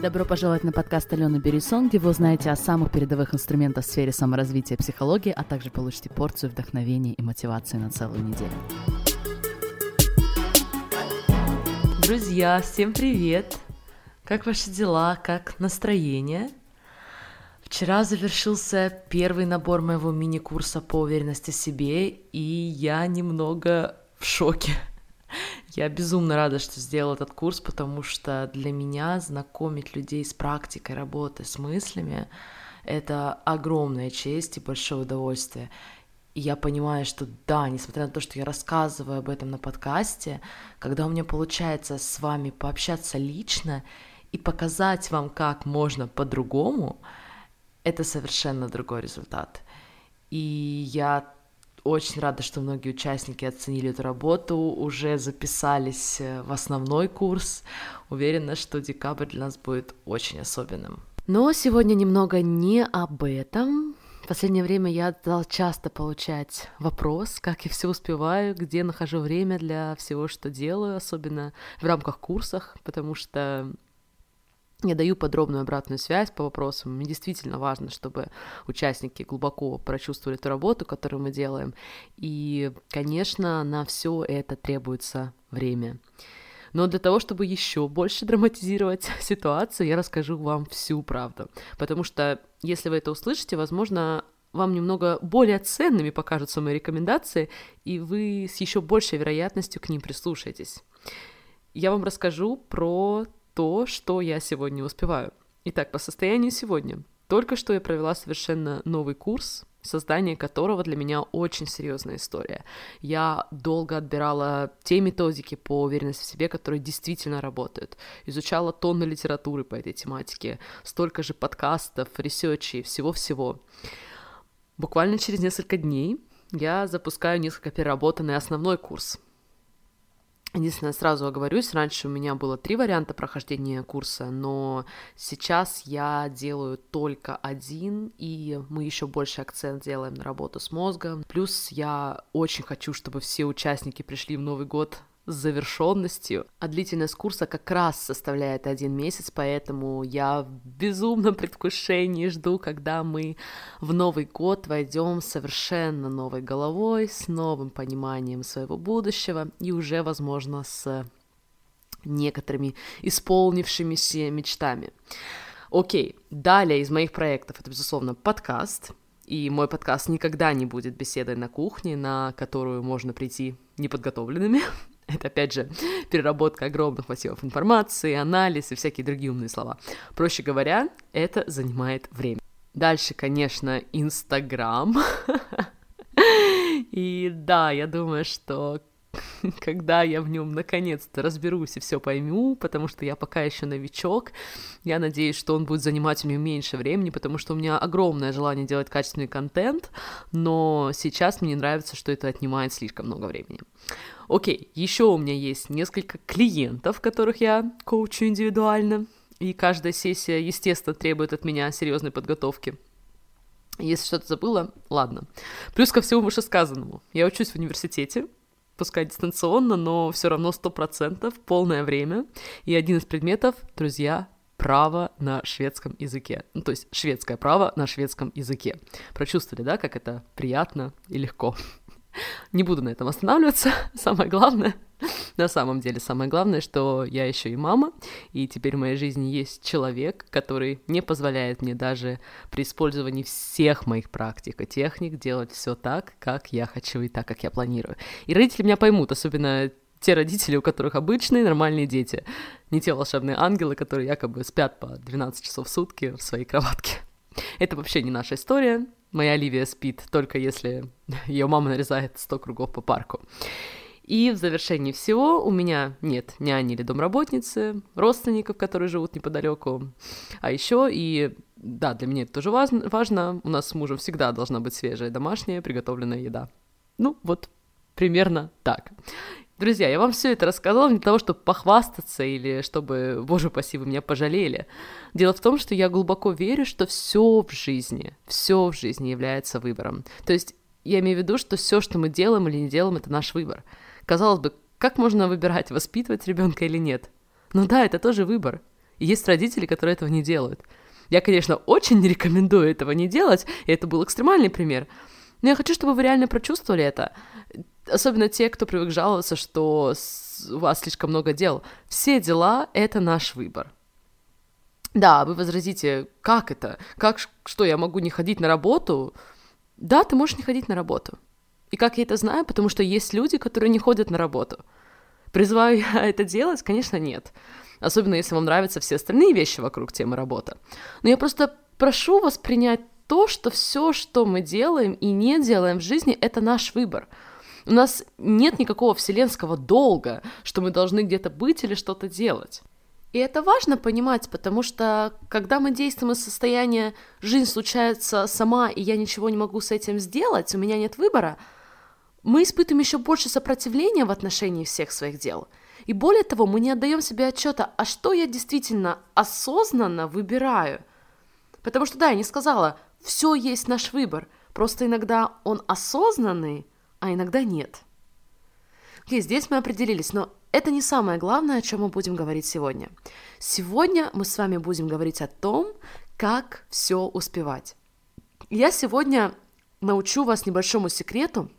Добро пожаловать на подкаст Алены Берисон, где вы узнаете о самых передовых инструментах в сфере саморазвития и психологии, а также получите порцию вдохновения и мотивации на целую неделю. Друзья, всем привет! Как ваши дела? Как настроение? Вчера завершился первый набор моего мини-курса по уверенности в себе, и я немного в шоке. Я безумно рада, что сделала этот курс, потому что для меня знакомить людей с практикой работы, с мыслями — это огромная честь и большое удовольствие. И я понимаю, что да, несмотря на то, что я рассказываю об этом на подкасте, когда у меня получается с вами пообщаться лично и показать вам, как можно по-другому, это совершенно другой результат. И я очень рада, что многие участники оценили эту работу, уже записались э, в основной курс. Уверена, что декабрь для нас будет очень особенным. Но сегодня немного не об этом. В последнее время я стала часто получать вопрос, как я все успеваю, где нахожу время для всего, что делаю, особенно в рамках курсах, потому что я даю подробную обратную связь по вопросам. Мне действительно важно, чтобы участники глубоко прочувствовали эту работу, которую мы делаем. И, конечно, на все это требуется время. Но для того, чтобы еще больше драматизировать ситуацию, я расскажу вам всю правду. Потому что, если вы это услышите, возможно, вам немного более ценными покажутся мои рекомендации, и вы с еще большей вероятностью к ним прислушаетесь. Я вам расскажу про то, что я сегодня успеваю. Итак, по состоянию сегодня. Только что я провела совершенно новый курс, создание которого для меня очень серьезная история. Я долго отбирала те методики по уверенности в себе, которые действительно работают. Изучала тонны литературы по этой тематике, столько же подкастов, research ей, всего-всего. Буквально через несколько дней я запускаю несколько переработанный основной курс, Единственное, сразу оговорюсь, раньше у меня было три варианта прохождения курса, но сейчас я делаю только один, и мы еще больше акцент делаем на работу с мозгом. Плюс я очень хочу, чтобы все участники пришли в Новый год с завершенностью, а длительность курса как раз составляет один месяц, поэтому я в безумном предвкушении жду, когда мы в Новый год войдем совершенно новой головой, с новым пониманием своего будущего и уже, возможно, с некоторыми исполнившимися мечтами. Окей, далее из моих проектов это, безусловно, подкаст, и мой подкаст никогда не будет беседой на кухне, на которую можно прийти неподготовленными. Это, опять же, переработка огромных массивов информации, анализ и всякие другие умные слова. Проще говоря, это занимает время. Дальше, конечно, Инстаграм. И да, я думаю, что когда я в нем наконец-то разберусь и все пойму, потому что я пока еще новичок. Я надеюсь, что он будет занимать у меня меньше времени, потому что у меня огромное желание делать качественный контент, но сейчас мне нравится, что это отнимает слишком много времени. Окей, еще у меня есть несколько клиентов, которых я коучу индивидуально, и каждая сессия, естественно, требует от меня серьезной подготовки. Если что-то забыла, ладно. Плюс ко всему вышесказанному. Я учусь в университете, пускай дистанционно, но все равно сто процентов полное время. И один из предметов, друзья, право на шведском языке. Ну, то есть шведское право на шведском языке. Прочувствовали, да, как это приятно и легко. Не буду на этом останавливаться. Самое главное, на самом деле, самое главное, что я еще и мама, и теперь в моей жизни есть человек, который не позволяет мне даже при использовании всех моих практик и техник делать все так, как я хочу и так, как я планирую. И родители меня поймут, особенно те родители, у которых обычные нормальные дети, не те волшебные ангелы, которые якобы спят по 12 часов в сутки в своей кроватке. Это вообще не наша история, Моя Оливия спит только если ее мама нарезает 100 кругов по парку. И в завершении всего у меня нет няни или домработницы, родственников, которые живут неподалеку. А еще и, да, для меня это тоже важно, важно, у нас с мужем всегда должна быть свежая домашняя приготовленная еда. Ну, вот примерно так. Друзья, я вам все это рассказала не для того, чтобы похвастаться или чтобы, боже упаси, вы меня пожалели. Дело в том, что я глубоко верю, что все в жизни, все в жизни является выбором. То есть я имею в виду, что все, что мы делаем или не делаем, это наш выбор. Казалось бы, как можно выбирать, воспитывать ребенка или нет? Ну да, это тоже выбор. И есть родители, которые этого не делают. Я, конечно, очень не рекомендую этого не делать, и это был экстремальный пример. Но я хочу, чтобы вы реально прочувствовали это. Особенно те, кто привык жаловаться, что у вас слишком много дел. Все дела — это наш выбор. Да, вы возразите, как это? Как, что, я могу не ходить на работу? Да, ты можешь не ходить на работу. И как я это знаю? Потому что есть люди, которые не ходят на работу. Призываю я это делать? Конечно, нет. Особенно если вам нравятся все остальные вещи вокруг темы работа. Но я просто прошу вас принять то, что все, что мы делаем и не делаем в жизни, это наш выбор. У нас нет никакого вселенского долга, что мы должны где-то быть или что-то делать. И это важно понимать, потому что когда мы действуем из состояния «жизнь случается сама, и я ничего не могу с этим сделать, у меня нет выбора», мы испытываем еще больше сопротивления в отношении всех своих дел. И более того, мы не отдаем себе отчета, а что я действительно осознанно выбираю. Потому что, да, я не сказала, все есть наш выбор, просто иногда он осознанный, а иногда нет. Окей, здесь мы определились, но это не самое главное, о чем мы будем говорить сегодня. Сегодня мы с вами будем говорить о том, как все успевать. Я сегодня научу вас небольшому секрету,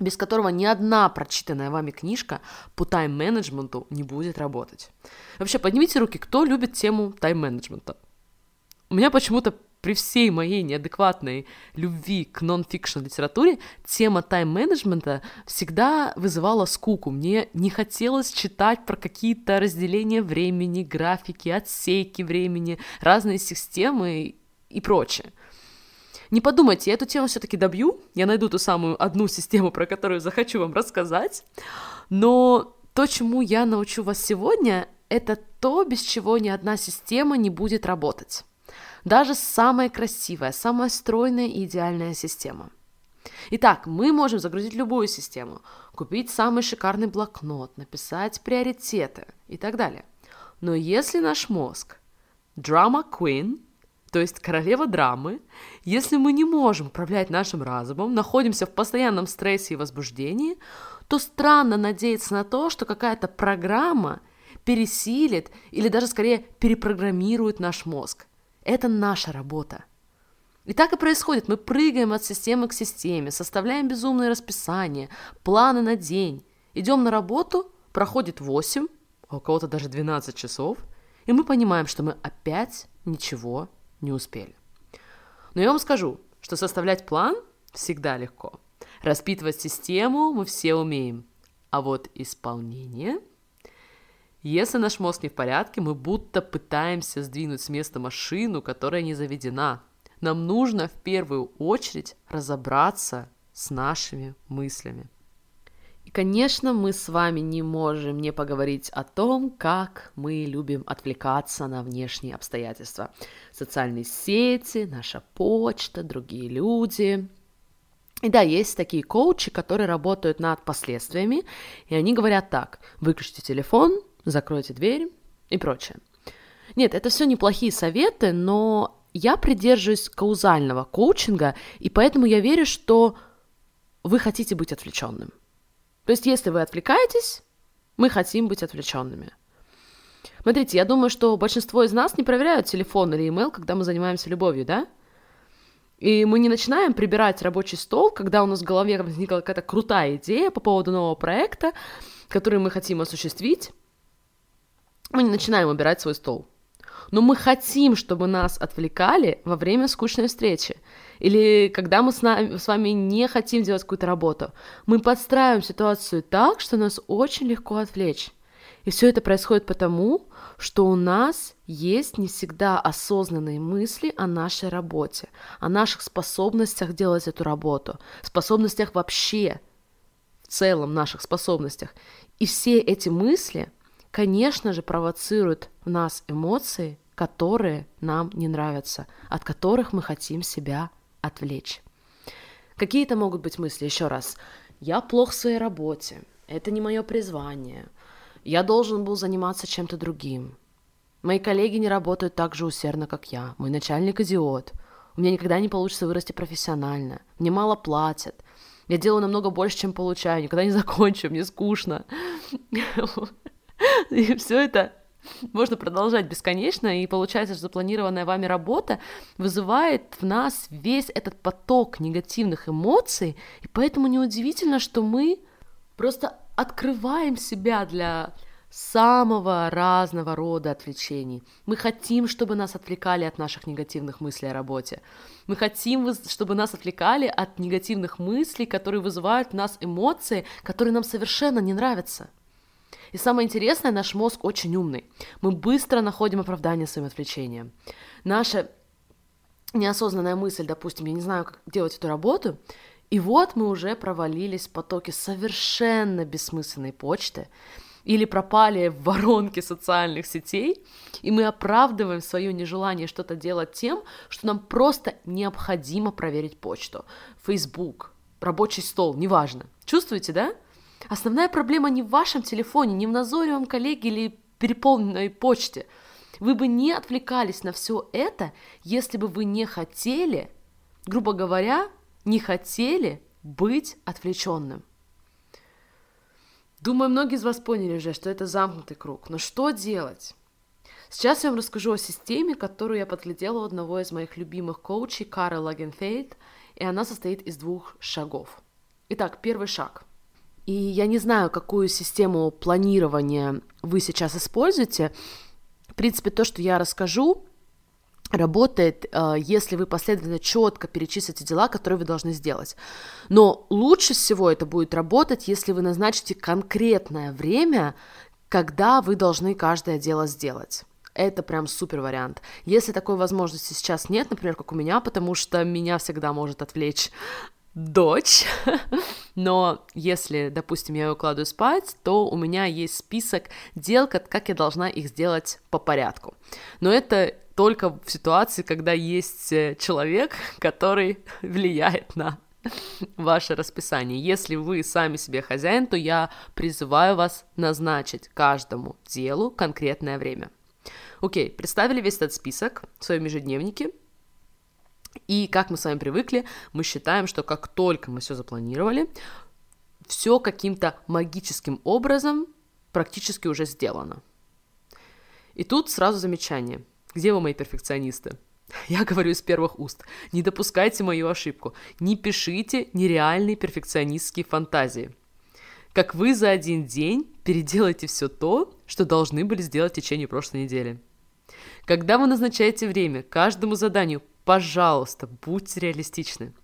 без которого ни одна прочитанная вами книжка по тайм-менеджменту не будет работать. Вообще, поднимите руки, кто любит тему тайм-менеджмента. У меня почему-то при всей моей неадекватной любви к нон-фикшн литературе тема тайм-менеджмента всегда вызывала скуку. Мне не хотелось читать про какие-то разделения времени, графики, отсейки времени, разные системы и прочее. Не подумайте, я эту тему все-таки добью, я найду ту самую одну систему, про которую захочу вам рассказать, но то, чему я научу вас сегодня, это то, без чего ни одна система не будет работать. Даже самая красивая, самая стройная и идеальная система. Итак, мы можем загрузить любую систему, купить самый шикарный блокнот, написать приоритеты и так далее. Но если наш мозг drama queen, то есть королева драмы, если мы не можем управлять нашим разумом, находимся в постоянном стрессе и возбуждении, то странно надеяться на то, что какая-то программа пересилит или даже скорее перепрограммирует наш мозг. Это наша работа. И так и происходит. Мы прыгаем от системы к системе, составляем безумные расписания, планы на день. Идем на работу, проходит 8, а у кого-то даже 12 часов, и мы понимаем, что мы опять ничего не успели. Но я вам скажу, что составлять план всегда легко. Распитывать систему мы все умеем. А вот исполнение если наш мозг не в порядке, мы будто пытаемся сдвинуть с места машину, которая не заведена. Нам нужно в первую очередь разобраться с нашими мыслями. И, конечно, мы с вами не можем не поговорить о том, как мы любим отвлекаться на внешние обстоятельства. Социальные сети, наша почта, другие люди. И да, есть такие коучи, которые работают над последствиями, и они говорят так, выключите телефон, закройте дверь и прочее. Нет, это все неплохие советы, но я придерживаюсь каузального коучинга, и поэтому я верю, что вы хотите быть отвлеченным. То есть, если вы отвлекаетесь, мы хотим быть отвлеченными. Смотрите, я думаю, что большинство из нас не проверяют телефон или email, когда мы занимаемся любовью, да? И мы не начинаем прибирать рабочий стол, когда у нас в голове возникла какая-то крутая идея по поводу нового проекта, который мы хотим осуществить, мы не начинаем убирать свой стол. Но мы хотим, чтобы нас отвлекали во время скучной встречи. Или когда мы с, нами, с вами не хотим делать какую-то работу. Мы подстраиваем ситуацию так, что нас очень легко отвлечь. И все это происходит потому, что у нас есть не всегда осознанные мысли о нашей работе, о наших способностях делать эту работу, способностях вообще, в целом наших способностях. И все эти мысли – конечно же, провоцирует в нас эмоции, которые нам не нравятся, от которых мы хотим себя отвлечь. Какие это могут быть мысли? Еще раз. Я плох в своей работе. Это не мое призвание. Я должен был заниматься чем-то другим. Мои коллеги не работают так же усердно, как я. Мой начальник идиот. У меня никогда не получится вырасти профессионально. Мне мало платят. Я делаю намного больше, чем получаю. Никогда не закончу. Мне скучно. И все это можно продолжать бесконечно, и получается, что запланированная вами работа вызывает в нас весь этот поток негативных эмоций, и поэтому неудивительно, что мы просто открываем себя для самого разного рода отвлечений. Мы хотим, чтобы нас отвлекали от наших негативных мыслей о работе. Мы хотим, чтобы нас отвлекали от негативных мыслей, которые вызывают в нас эмоции, которые нам совершенно не нравятся. И самое интересное, наш мозг очень умный. Мы быстро находим оправдание своим отвлечениям. Наша неосознанная мысль, допустим, я не знаю, как делать эту работу, и вот мы уже провалились в потоке совершенно бессмысленной почты, или пропали в воронке социальных сетей, и мы оправдываем свое нежелание что-то делать тем, что нам просто необходимо проверить почту, Facebook, рабочий стол, неважно. Чувствуете, да? Основная проблема не в вашем телефоне, не в назойливом коллеге или переполненной почте. Вы бы не отвлекались на все это, если бы вы не хотели, грубо говоря, не хотели быть отвлеченным. Думаю, многие из вас поняли уже, что это замкнутый круг. Но что делать? Сейчас я вам расскажу о системе, которую я подглядела у одного из моих любимых коучей, Карл Лагенфейд, и она состоит из двух шагов. Итак, первый шаг. И я не знаю, какую систему планирования вы сейчас используете. В принципе, то, что я расскажу, работает, э, если вы последовательно четко перечислите дела, которые вы должны сделать. Но лучше всего это будет работать, если вы назначите конкретное время, когда вы должны каждое дело сделать. Это прям супер вариант. Если такой возможности сейчас нет, например, как у меня, потому что меня всегда может отвлечь дочь, но если, допустим, я ее укладываю спать, то у меня есть список дел, как я должна их сделать по порядку. Но это только в ситуации, когда есть э, человек, который влияет на ваше расписание. Если вы сами себе хозяин, то я призываю вас назначить каждому делу конкретное время. Окей, представили весь этот список в своем ежедневнике, и как мы с вами привыкли, мы считаем, что как только мы все запланировали, все каким-то магическим образом практически уже сделано. И тут сразу замечание – где вы, мои перфекционисты? Я говорю из первых уст. Не допускайте мою ошибку. Не пишите нереальные перфекционистские фантазии. Как вы за один день переделаете все то, что должны были сделать в течение прошлой недели. Когда вы назначаете время каждому заданию, пожалуйста, будьте реалистичны.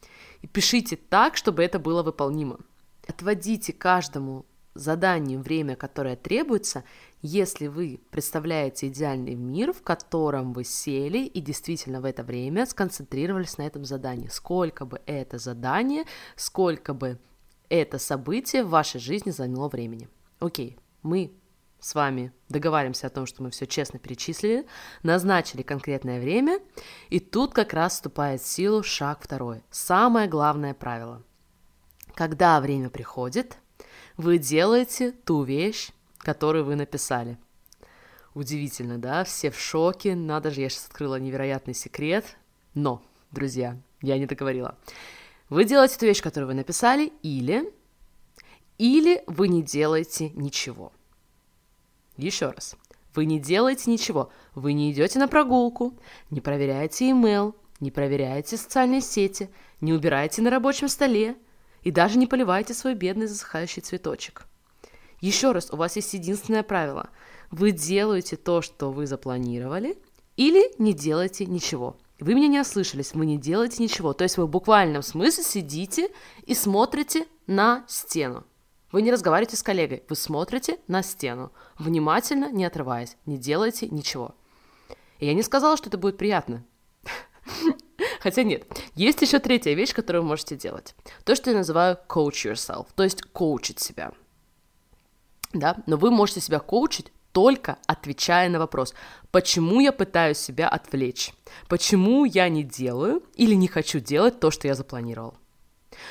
И пишите так, чтобы это было выполнимо. Отводите каждому заданию время, которое требуется, если вы представляете идеальный мир, в котором вы сели и действительно в это время сконцентрировались на этом задании. Сколько бы это задание, сколько бы это событие в вашей жизни заняло времени. Окей, мы с вами договариваемся о том, что мы все честно перечислили, назначили конкретное время, и тут как раз вступает в силу шаг второй. Самое главное правило. Когда время приходит, вы делаете ту вещь, который вы написали. Удивительно, да? Все в шоке. Надо же, я сейчас открыла невероятный секрет. Но, друзья, я не договорила. Вы делаете ту вещь, которую вы написали, или... Или вы не делаете ничего. Еще раз. Вы не делаете ничего. Вы не идете на прогулку, не проверяете email, не проверяете социальные сети, не убираете на рабочем столе и даже не поливаете свой бедный засыхающий цветочек – еще раз, у вас есть единственное правило. Вы делаете то, что вы запланировали, или не делаете ничего. Вы меня не ослышались, вы не делаете ничего. То есть вы в буквальном смысле сидите и смотрите на стену. Вы не разговариваете с коллегой, вы смотрите на стену, внимательно, не отрываясь, не делаете ничего. И я не сказала, что это будет приятно. Хотя нет, есть еще третья вещь, которую вы можете делать. То, что я называю coach yourself, то есть коучить себя да, но вы можете себя коучить только отвечая на вопрос, почему я пытаюсь себя отвлечь, почему я не делаю или не хочу делать то, что я запланировал.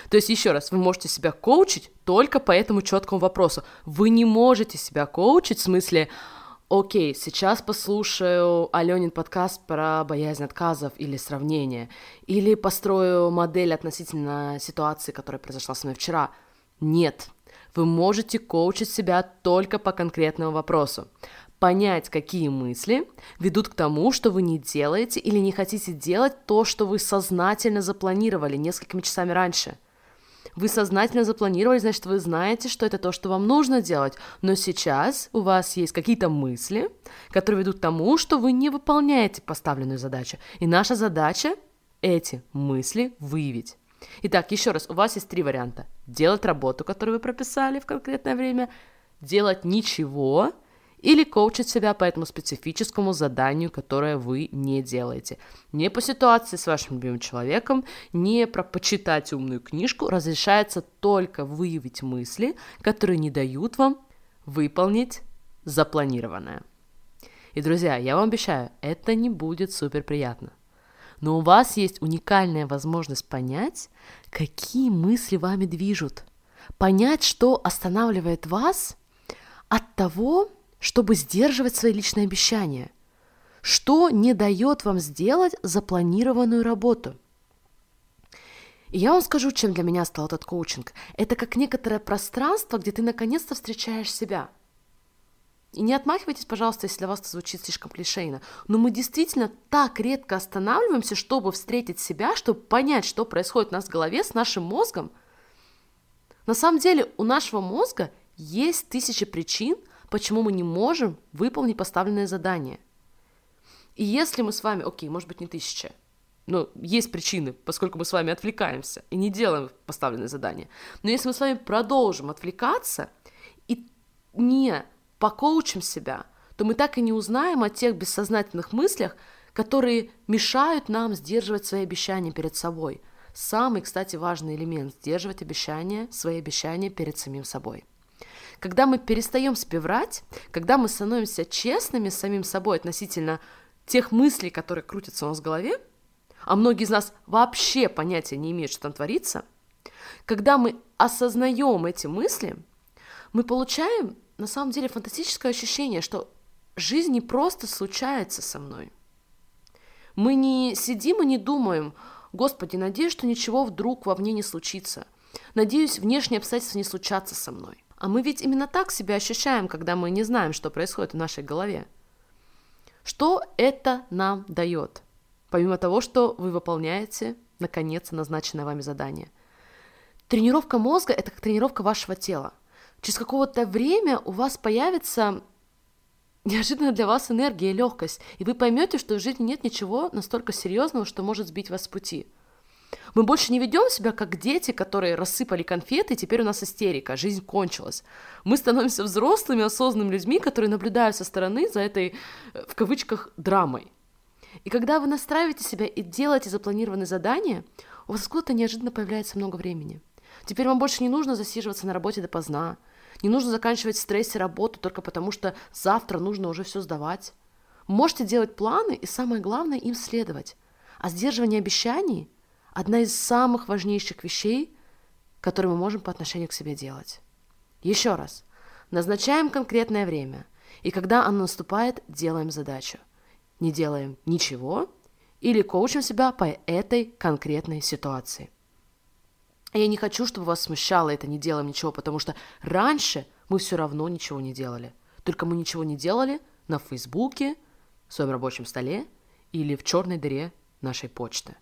То есть, еще раз, вы можете себя коучить только по этому четкому вопросу. Вы не можете себя коучить в смысле, окей, сейчас послушаю Аленин подкаст про боязнь отказов или сравнение, или построю модель относительно ситуации, которая произошла со мной вчера. Нет, вы можете коучить себя только по конкретному вопросу. Понять, какие мысли ведут к тому, что вы не делаете или не хотите делать то, что вы сознательно запланировали несколькими часами раньше. Вы сознательно запланировали, значит, вы знаете, что это то, что вам нужно делать, но сейчас у вас есть какие-то мысли, которые ведут к тому, что вы не выполняете поставленную задачу. И наша задача эти мысли выявить. Итак, еще раз, у вас есть три варианта. Делать работу, которую вы прописали в конкретное время, делать ничего или коучить себя по этому специфическому заданию, которое вы не делаете. Не по ситуации с вашим любимым человеком, не про почитать умную книжку, разрешается только выявить мысли, которые не дают вам выполнить запланированное. И, друзья, я вам обещаю, это не будет супер приятно. Но у вас есть уникальная возможность понять, какие мысли вами движут. Понять, что останавливает вас от того, чтобы сдерживать свои личные обещания? Что не дает вам сделать запланированную работу? И я вам скажу, чем для меня стал этот коучинг. Это как некоторое пространство, где ты наконец-то встречаешь себя. И не отмахивайтесь, пожалуйста, если для вас это звучит слишком клишейно. Но мы действительно так редко останавливаемся, чтобы встретить себя, чтобы понять, что происходит у нас в голове с нашим мозгом. На самом деле у нашего мозга есть тысячи причин, почему мы не можем выполнить поставленное задание. И если мы с вами, окей, может быть не тысяча, но есть причины, поскольку мы с вами отвлекаемся и не делаем поставленное задание. Но если мы с вами продолжим отвлекаться и не покоучим себя, то мы так и не узнаем о тех бессознательных мыслях, которые мешают нам сдерживать свои обещания перед собой. Самый, кстати, важный элемент – сдерживать обещания, свои обещания перед самим собой. Когда мы перестаем себе врать, когда мы становимся честными с самим собой относительно тех мыслей, которые крутятся у нас в голове, а многие из нас вообще понятия не имеют, что там творится, когда мы осознаем эти мысли, мы получаем на самом деле фантастическое ощущение, что жизнь не просто случается со мной. Мы не сидим и не думаем, Господи, надеюсь, что ничего вдруг во мне не случится. Надеюсь, внешние обстоятельства не случатся со мной. А мы ведь именно так себя ощущаем, когда мы не знаем, что происходит в нашей голове. Что это нам дает? Помимо того, что вы выполняете, наконец, назначенное вами задание. Тренировка мозга – это как тренировка вашего тела. Через какое-то время у вас появится неожиданно для вас энергия и легкость, и вы поймете, что в жизни нет ничего настолько серьезного, что может сбить вас с пути – мы больше не ведем себя как дети, которые рассыпали конфеты, и теперь у нас истерика, жизнь кончилась. Мы становимся взрослыми, осознанными людьми, которые наблюдают со стороны за этой, э, в кавычках, драмой. И когда вы настраиваете себя и делаете запланированные задания, у вас откуда-то неожиданно появляется много времени. Теперь вам больше не нужно засиживаться на работе допоздна, не нужно заканчивать в стрессе работу только потому, что завтра нужно уже все сдавать. Можете делать планы и, самое главное, им следовать. А сдерживание обещаний одна из самых важнейших вещей, которые мы можем по отношению к себе делать. Еще раз, назначаем конкретное время, и когда оно наступает, делаем задачу. Не делаем ничего или коучим себя по этой конкретной ситуации. Я не хочу, чтобы вас смущало это «не делаем ничего», потому что раньше мы все равно ничего не делали. Только мы ничего не делали на Фейсбуке, в своем рабочем столе или в черной дыре нашей почты.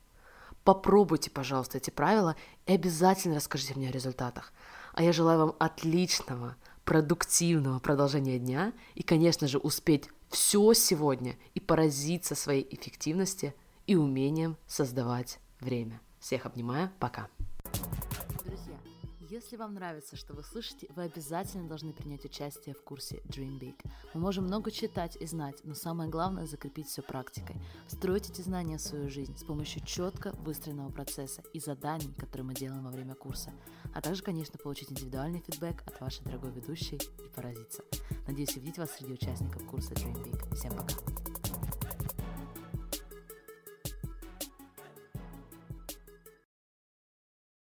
Попробуйте, пожалуйста, эти правила и обязательно расскажите мне о результатах. А я желаю вам отличного, продуктивного продолжения дня и, конечно же, успеть все сегодня и поразиться своей эффективности и умением создавать время. Всех обнимаю, пока. Если вам нравится, что вы слышите, вы обязательно должны принять участие в курсе Dream Big. Мы можем много читать и знать, но самое главное закрепить все практикой. Строить эти знания в свою жизнь с помощью четко выстроенного процесса и заданий, которые мы делаем во время курса. А также, конечно, получить индивидуальный фидбэк от вашей дорогой ведущей и поразиться. Надеюсь увидеть вас среди участников курса Dream Big. Всем пока!